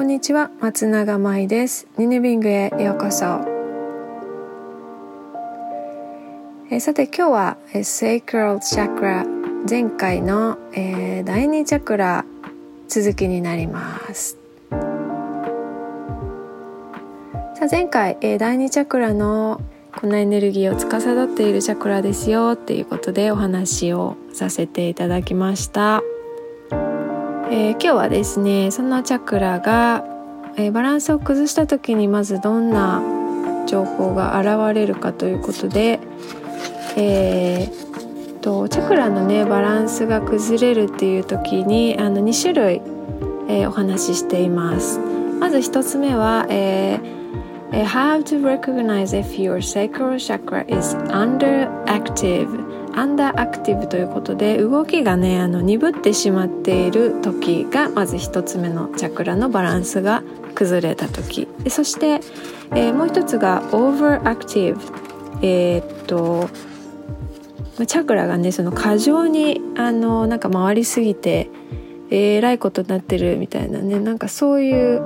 こんにちは松永舞です。ニネビングへようこそ。えさて今日はえセイクルチャクラ前回の、えー、第二チャクラ続きになります。さあ前回、えー、第二チャクラのこのエネルギーを司っているチャクラですよっていうことでお話をさせていただきました。えー、今日はですねそのチャクラが、えー、バランスを崩した時にまずどんな情報が現れるかということで、えー、とチャクラのねバランスが崩れるっていう時にあの2種類、えー、お話ししています。まず1つ目は、えー How to recognize if your sacral chakra is underactive underactive ということで動きがねあの鈍ってしまっている時がまず一つ目のチャクラのバランスが崩れた時。でそして、えー、もう一つが overactive えー、っとチャクラがねその過剰にあのなんか回りすぎてえらいことになってるみたいなねなんかそういう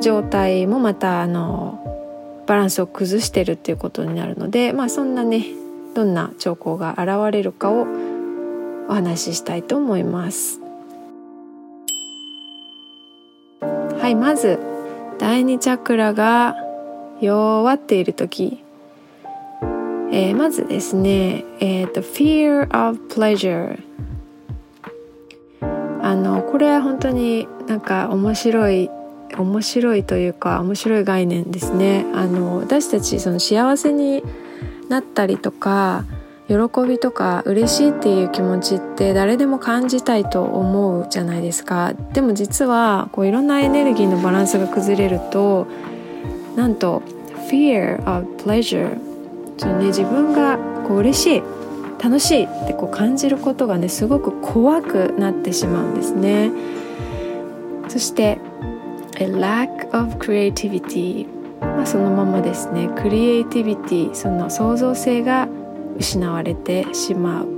状態もまたあのバランスを崩してるっていうことになるのでまあそんなねどんな兆候が現れるかをお話ししたいと思います。はいまず第二チャクラが弱っている時、えー、まずですね、えーと、fear of pleasure あのこれは本当になんか面白い面白いというか面白い概念ですね。あの私たちその幸せになったりとか喜びとか嬉しいっていう気持ちって誰でも感じたいと思うじゃないですか。でも実はこういろんなエネルギーのバランスが崩れるとなんと fear of pleasure その、ね、自分がこう嬉しい楽しいってこう感じることがねすごく怖くなってしまうんですね。そして a lack of creativity まあ、そのままですね。クリエイティビティその創造性が失われてしまう。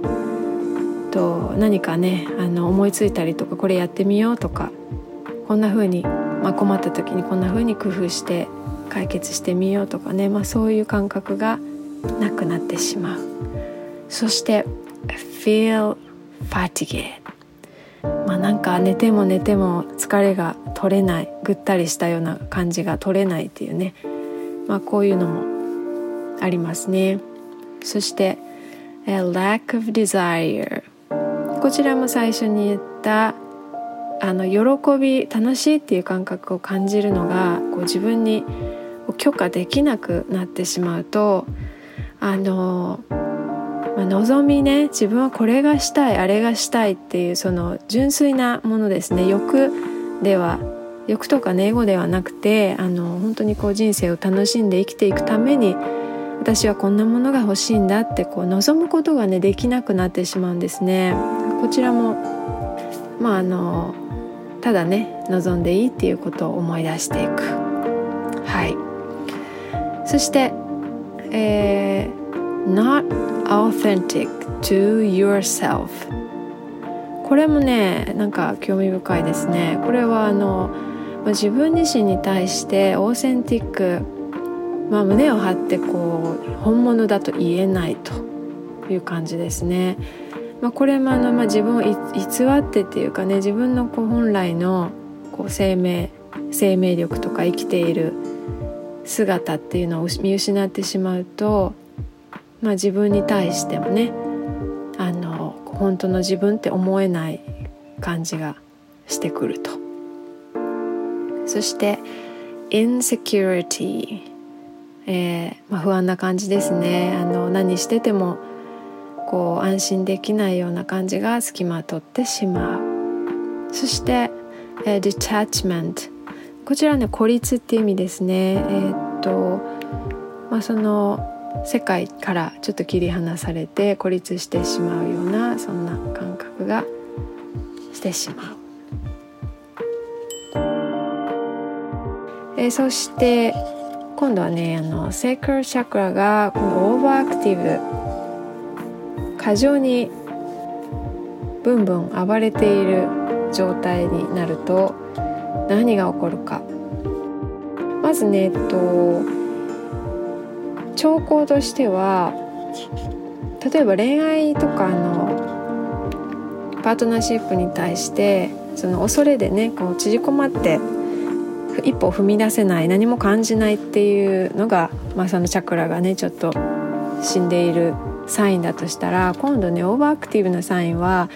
と何かねあの思いついたりとかこれやってみようとかこんな風に、まあ、困った時にこんな風に工夫して解決してみようとかね、まあ、そういう感覚がなくなってしまう。そして feel fatigue まあなんか寝ても寝ても疲れが取れない。ぐったりしたような感じが取れないっていうね。まあこういうのもありますね。そして a lack of desire こちらも最初に言ったあの喜び楽しいっていう感覚を感じるのがこう自分に許可できなくなってしまうとあのまあ、望みね自分はこれがしたいあれがしたいっていうその純粋なものですね。欲では欲とかねエゴではなくてあの本当にこう人生を楽しんで生きていくために私はこんなものが欲しいんだってこう望むことがねできなくなってしまうんですね。こちらもまああのただね望んでいいっていうことを思い出していく。はいそして、えー not authentic to yourself これもねなんか興味深いですねこれはあのま自分自身に対してオーセンティック、まあ、胸を張ってこう本物だと言えないという感じですね。まあ、これもあの、まあ、自分を偽ってっていうかね自分のこう本来のこう生命生命力とか生きている姿っていうのを見失ってしまうとまあ、自分に対してもねあの本当の自分って思えない感じがしてくるとそして insecurity、えーまあ、不安な感じですね。あの何しててもこう安心できないような感じがつきまとってしまう。そして、えー、detachment こちらね孤立っていう意味ですね。えー、っとまあその世界からちょっと切り離されて孤立してしまうようなそんな感覚がしてしまう。えー、そして今度はねあの sacral chakra がこの overactive。過剰にブンブン暴れている状態になると何が起こるか。まずねえっと兆候としては例えば恋愛とかのパートナーシップに対してその恐れでねこう縮こまって一歩踏み出せない何も感じないっていうのが、まあ、そのチャクラがねちょっと死んでいるサインだとしたら今度ね overactive なサインは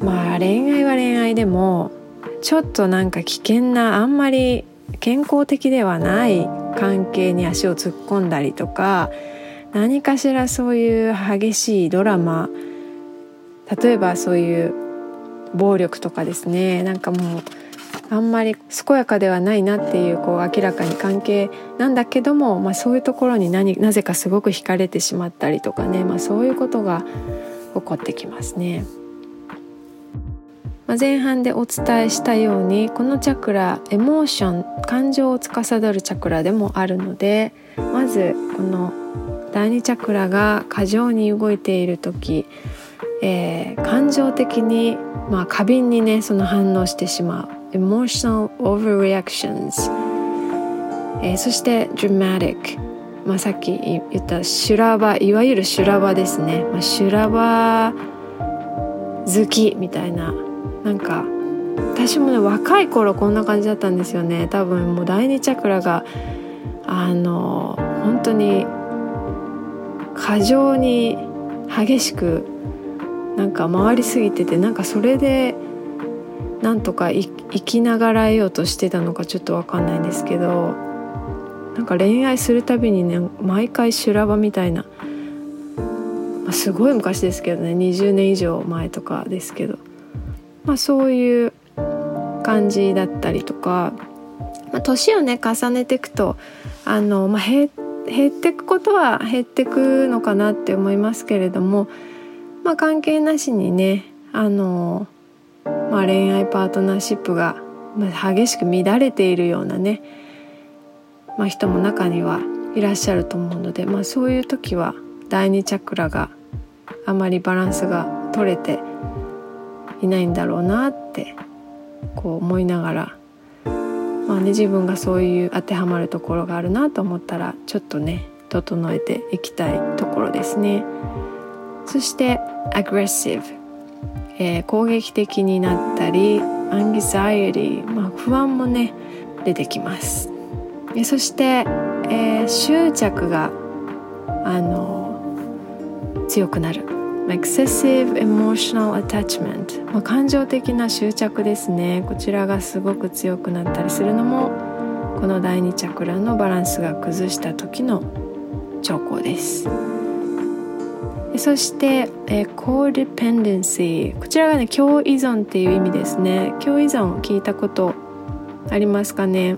まあ恋愛は恋愛でもちょっとなんか危険なあんまり健康的ではない関係に足を突っ込んだりとか何かしらそういう激しいドラマ例えばそういう暴力とかですねなんかもうあんまり健やかではないなっていうこう明らかに関係なんだけども、まあ、そういうところに何なぜかすごく惹かれてしまったりとかね、まあ、そういうことが起こってきますね。まあ、前半でお伝えしたようにこのチャクラエモーション感情を司るチャクラでもあるのでまずこの第二チャクラが過剰に動いている時、えー、感情的に、まあ、過敏にねその反応してしまう emotional overreactions、えー、そして dramatic まあ、さっき言った修羅場いわゆる修羅場ですね、まあ、修羅場好きみたいな。なんか私もね若い頃こんな感じだったんですよね。多分もう第二チャクラがあの本当に過剰に激しくなんか回りすぎててなんかそれでなんとか生生きながらえようとしてたのかちょっと分かんないんですけどなんか恋愛するたびにね毎回修羅場みたいな、まあ、すごい昔ですけどね20年以上前とかですけど、まあ、そういう感じだったりとか、まあ、年をね重ねていくとあの、まあ、減減ってくことは減ってくのかなって思いますけれども、まあ、関係なしにねあの、まあ、恋愛パートナーシップが激しく乱れているようなねまあ、人も中にはいらっしゃると思うので、まあ、そういう時は第二チャクラがあまりバランスが取れていないんだろうなってこう思いながら、まあね、自分がそういう当てはまるところがあるなと思ったらちょっとね整えていきたいところですね。そしてアグレッシブ、えー、攻撃的になったりアンギザイエリー、まあ、不安もね出てきます。そして、えー、執着があの強くなる。Excessive emotional attachment、まあ、感情的な執着ですね。こちらがすごく強くなったりするのもこの第二チャクラのバランスが崩した時の兆候です。そして、えー、codependency こちらがね共依存っていう意味ですね。共依存聞いたことありますかね。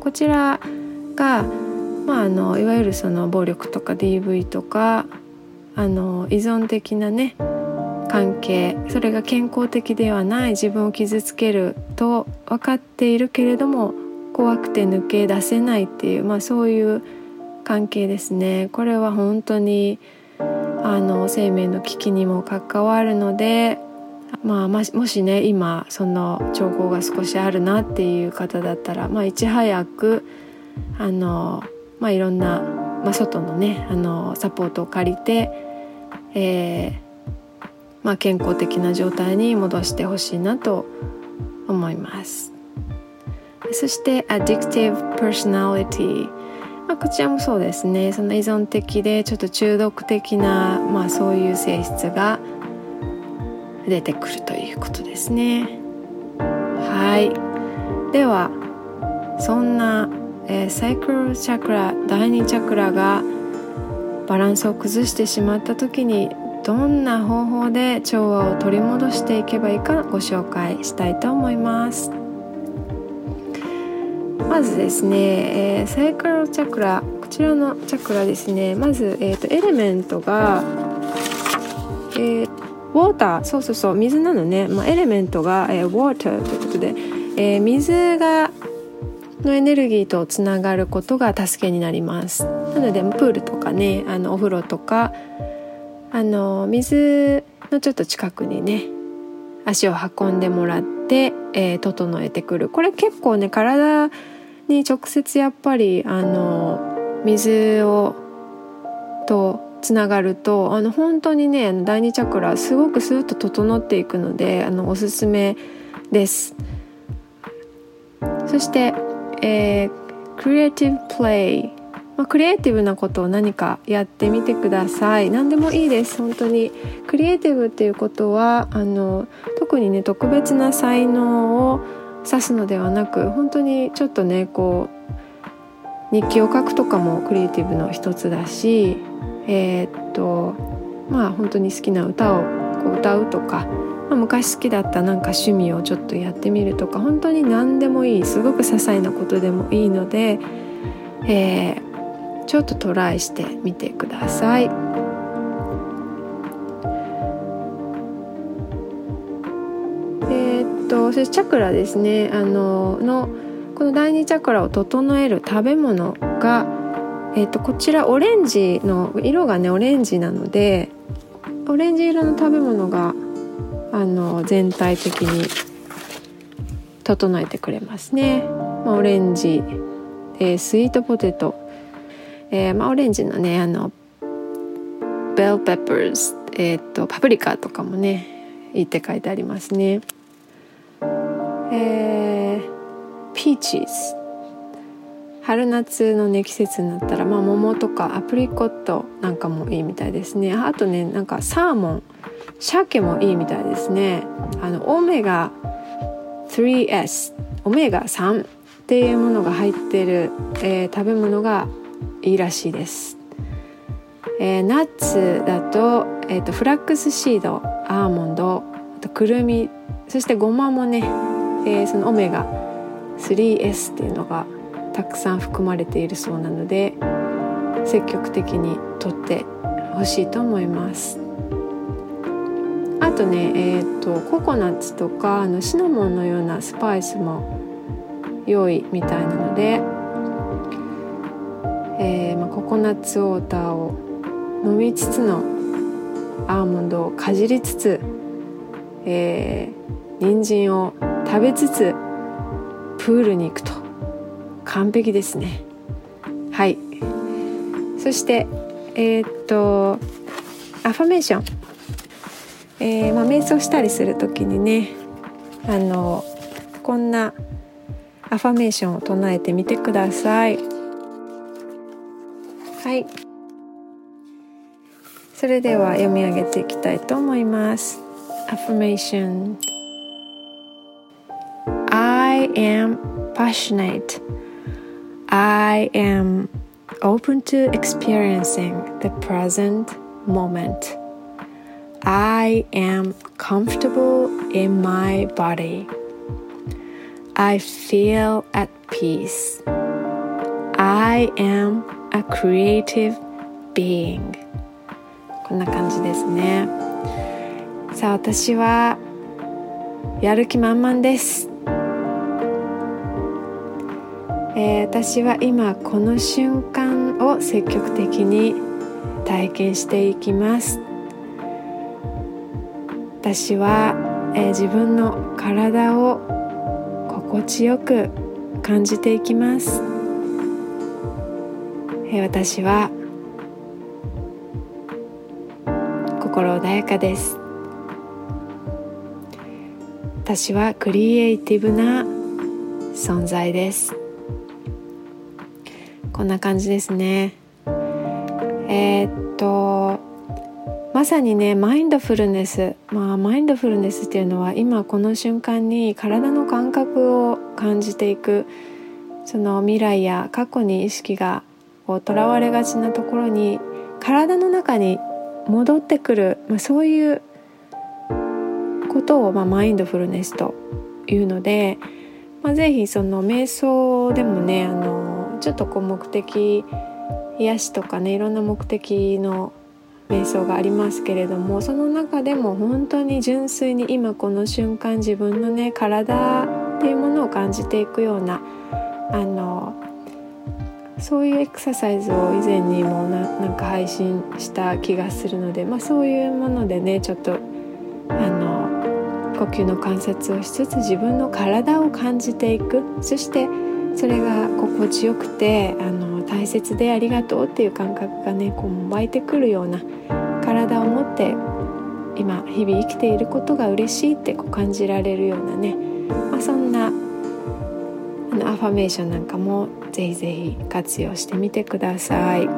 こちらが、まあ、あのいわゆるその暴力とか DV とかあの依存的なね関係。それが健康的ではない自分を傷つけると分かっているけれども怖くて抜け出せないっていう、まあ、そういう関係ですね。これは本当にあの生命の危機にも関わるのでまあ、もしね今その兆候が少しあるなっていう方だったら、まあ、いち早くあの、まあ、いろんな、まあ、外のねあのサポートを借りて、えーまあ、健康的な状態に戻してほしいなと思います。そして addictive personality まあ、こちらもそうですね。その依存的でちょっと中毒的な、まあ、そういう性質が出てくるということですね。はい。ではそんな、えー、サイクルチャクラ第2チャクラがバランスを崩してしまった時にどんな方法で調和を取り戻していけばいいかご紹介したいと思います。まずですね、えー、サイクルチャクラこちらのチャクラですね。まず、えーと、エレメントが、えーウォーターそうそうそう水なのね、まあ、エレメントが、えー、ウォーターということで、えー、水がのエネルギーとつながることが助けになります。なのでプールとかねあのお風呂とかあの水のちょっと近くにね足を運んでもらって、えー、整えてくる。これ結構ね体に直接やっぱりあの水をとつながるとあの本当にね第二チャクラすごくスーッと整っていくのであのおすすめです。そして、えー、クリエイティブプレイ、まあ、クリエイティブなことを何かやってみてください。何でもいいです本当に。クリエイティブっていうことはあの特にね特別な才能を指すのではなく本当にちょっとねこう日記を書くとかもクリエイティブの一つだしえー、っとまあ本当に好きな歌をこう歌うとか、まあ、昔好きだったなんか趣味をちょっとやってみるとか本当に何でもいいすごく些細なことでもいいので、えー、ちょっとトライしてみてください。そしてチャクラですねあののこの第二チャクラを整える食べ物がえーと、こちらオレンジの色がねオレンジなのでオレンジ色の食べ物があの全体的に整えてくれますね。まあ、オレンジ、えー、スイートポテト、えー、まあ、オレンジのねあのベルペッパーズ、えーと、パプリカとかもねいいって書いてありますね。えー、ピーチーズ春夏のね季節になったら、まあ、桃とかアプリコットなんかもいいみたいですね。あとねなんかサーモン。鮭もいいみたいですね。あのオメガ 3S オメガ3っていうものが入ってる、えー、食べ物がいいらしいです、えー、ナッツだと,、えーと、フラックスシードアーモンドあとくるみ。そしてごまもね、えー、そのオメガ 3S っていうのがたくさん含まれているそうなので積極的にとってほしいと思います。あとねえっ、ー、とココナッツとかあのシナモンのようなスパイスも良いみたいなので、えーまあ、ココナッツウォーターを飲みつつのアーモンドをかじりつつ、えー、人参を食べつつプールに行くと完璧ですね。はい。そしてえー、っとアファメーション、えー、まあ、瞑想したりする時にねあのこんなアファメーションを唱えてみてください。はい。それでは読み上げていきたいと思います。Affirmation am passionate I am open to experiencing the present moment. I am comfortable in my body. I feel at peace. I am a creative being. こんな感じですね。さあ、私はやる気満々です。 えー、私は今この瞬間を積極的に体験していきます。私は、えー、自分の体を心地よく感じていきます、えー、私は心穏やかです。私はクリエイティブな存在です。こんな感じですね。えー、っとまさにねマインドフルネス。まあマインドフルネスっていうのは今この瞬間に体の感覚を感じていくその未来や過去に意識がとらわれがちなところに体の中に戻ってくる、まあ、そういうことを、まあ、マインドフルネスというので、まあ、ぜひその瞑想でもねあのちょっとこう目的癒しとかねいろんな目的の瞑想がありますけれどもその中でも本当に純粋に今この瞬間自分のね体っていうものを感じていくようなあのそういうエクササイズを以前にもななんか配信した気がするので、まあ、そういうものでねちょっとあの呼吸の観察をしつつ自分の体を感じていく。そしてそれが心地よくてあの大切でありがとうっていう感覚がねこう湧いてくるような体を持って今日々生きていることが嬉しいってこう感じられるようなね、まあ、そんなあのアファメーションなんかもぜひぜひ活用してみてください。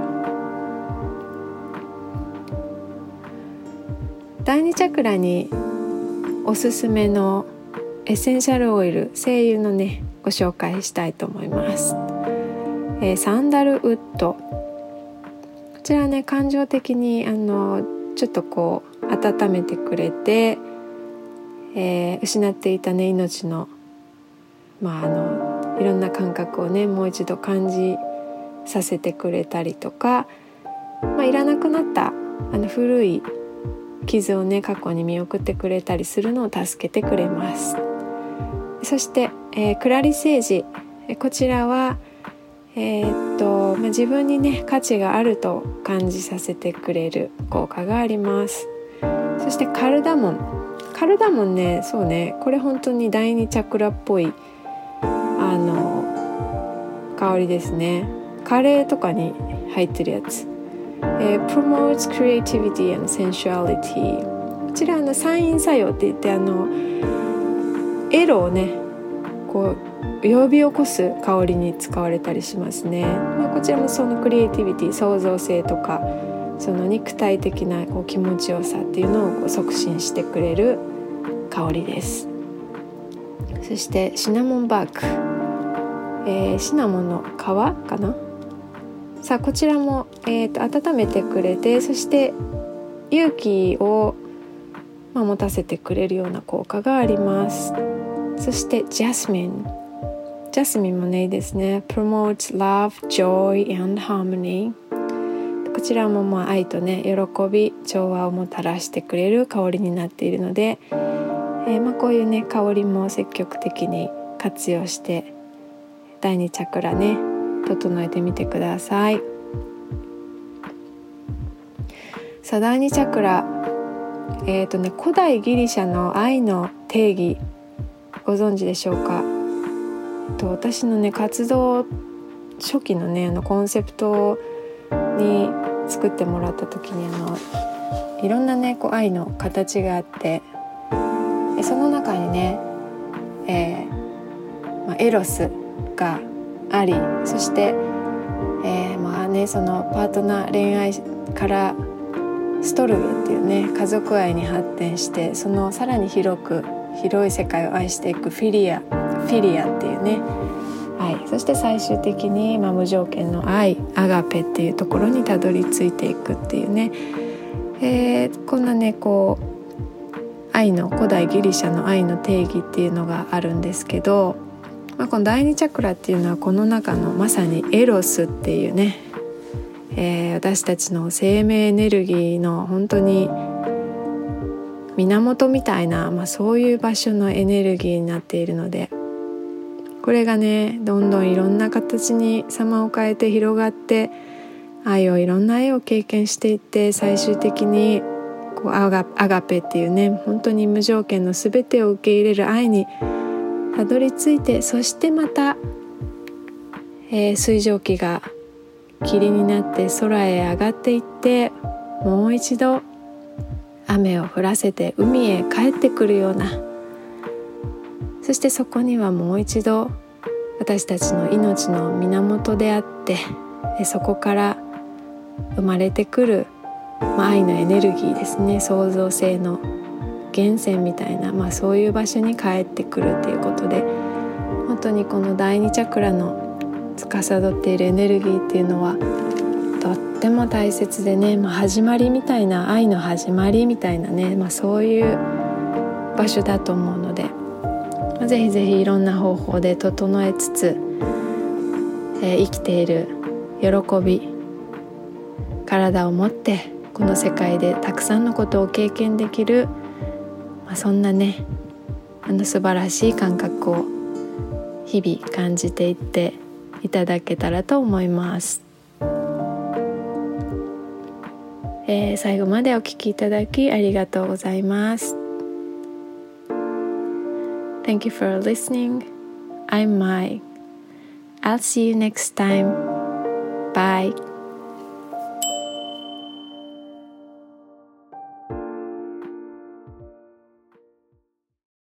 第2チャクラにおすすめのエッセンシャルオイル精油のねご紹介したいと思います、えー、サンダルウッド。こちらね感情的にあのちょっとこう温めてくれて、えー、失っていたね命のまああのいろんな感覚をねもう一度感じさせてくれたりとか、まあ、いらなくなったあの古い傷をね過去に見送ってくれたりするのを助けてくれます。そして、えー、クラリセージこちらはえー、っと、まあ、自分にね価値があると感じさせてくれる効果があります。そしてカルダモン。カルダモンねそうねこれ本当に第二チャクラっぽいあの香りですね。カレーとかに入ってるやつ。えー、promotes creativity and sensuality こちらのサイン作用って言ってあのエロをねこう呼び起こす香りに使われたりしますね、まあ、こちらもそのクリエイティビティ創造性とかその肉体的なこう気持ちよさっていうのを促進してくれる香りです。そしてシナモンバーク、えー、シナモンの皮かな？さあこちらも、えーと、温めてくれてそして勇気を、まあ、持たせてくれるような効果があります。そしてジャスミンジャスミンもねいいですね。Promotes love, joy and harmony こちらもまあ愛とね喜び調和をもたらしてくれる香りになっているので、えー、まあこういうね香りも積極的に活用して第2チャクラね整えてみてください。サダーニチャクラ。えっ、ー、とね古代ギリシャの愛の定義ご存知でしょうか？と私のね活動初期のねあのコンセプトに作ってもらった時にあのいろんなねこう愛の形があってその中にね、えーまあ、エロスがありそして、えー、まあねそのパートナー恋愛からストルゲっていうね家族愛に発展してそのさらに広く広い世界を愛していくフィリアフィリアっていうね。愛そして最終的に、まあ、無条件の愛アガペっていうところにたどり着いていくっていうね、えー、こんなねこう愛の古代ギリシャの愛の定義っていうのがあるんですけどまあ、この第二チャクラっていうのはこの中のまさにエロスっていうね、えー、私たちの生命エネルギーの本当に源みたいな、まあ、そういう場所のエネルギーになっているのでこれがねどんどんいろんな形に様を変えて広がって愛をいろんな愛を経験していって最終的にこうアガアガペっていうね本当に無条件の全てを受け入れる愛にたどり着いてそしてまた、えー、水蒸気が霧になって空へ上がっていってもう一度雨を降らせて海へ帰ってくるような。そしてそこにはもう一度私たちの命の源であってそこから生まれてくる、ま、愛のエネルギーですね。創造性の源泉みたいな、まあ、そういう場所に帰ってくるっていうことで本当にこの第二チャクラの司っているエネルギーっていうのはとっても大切でね、まあ、始まりみたいな愛の始まりみたいなね、まあ、そういう場所だと思うので、まあ、ぜひぜひいろんな方法で整えつつ、えー、生きている喜び体を持ってこの世界でたくさんのことを経験できるまあ、そんなねあの素晴らしい感覚を日々感じていっていただけたらと思います。えー、最後までお聴きいただきありがとうございます。Thank you for listening. I'm Mai. I'll see you next time. Bye.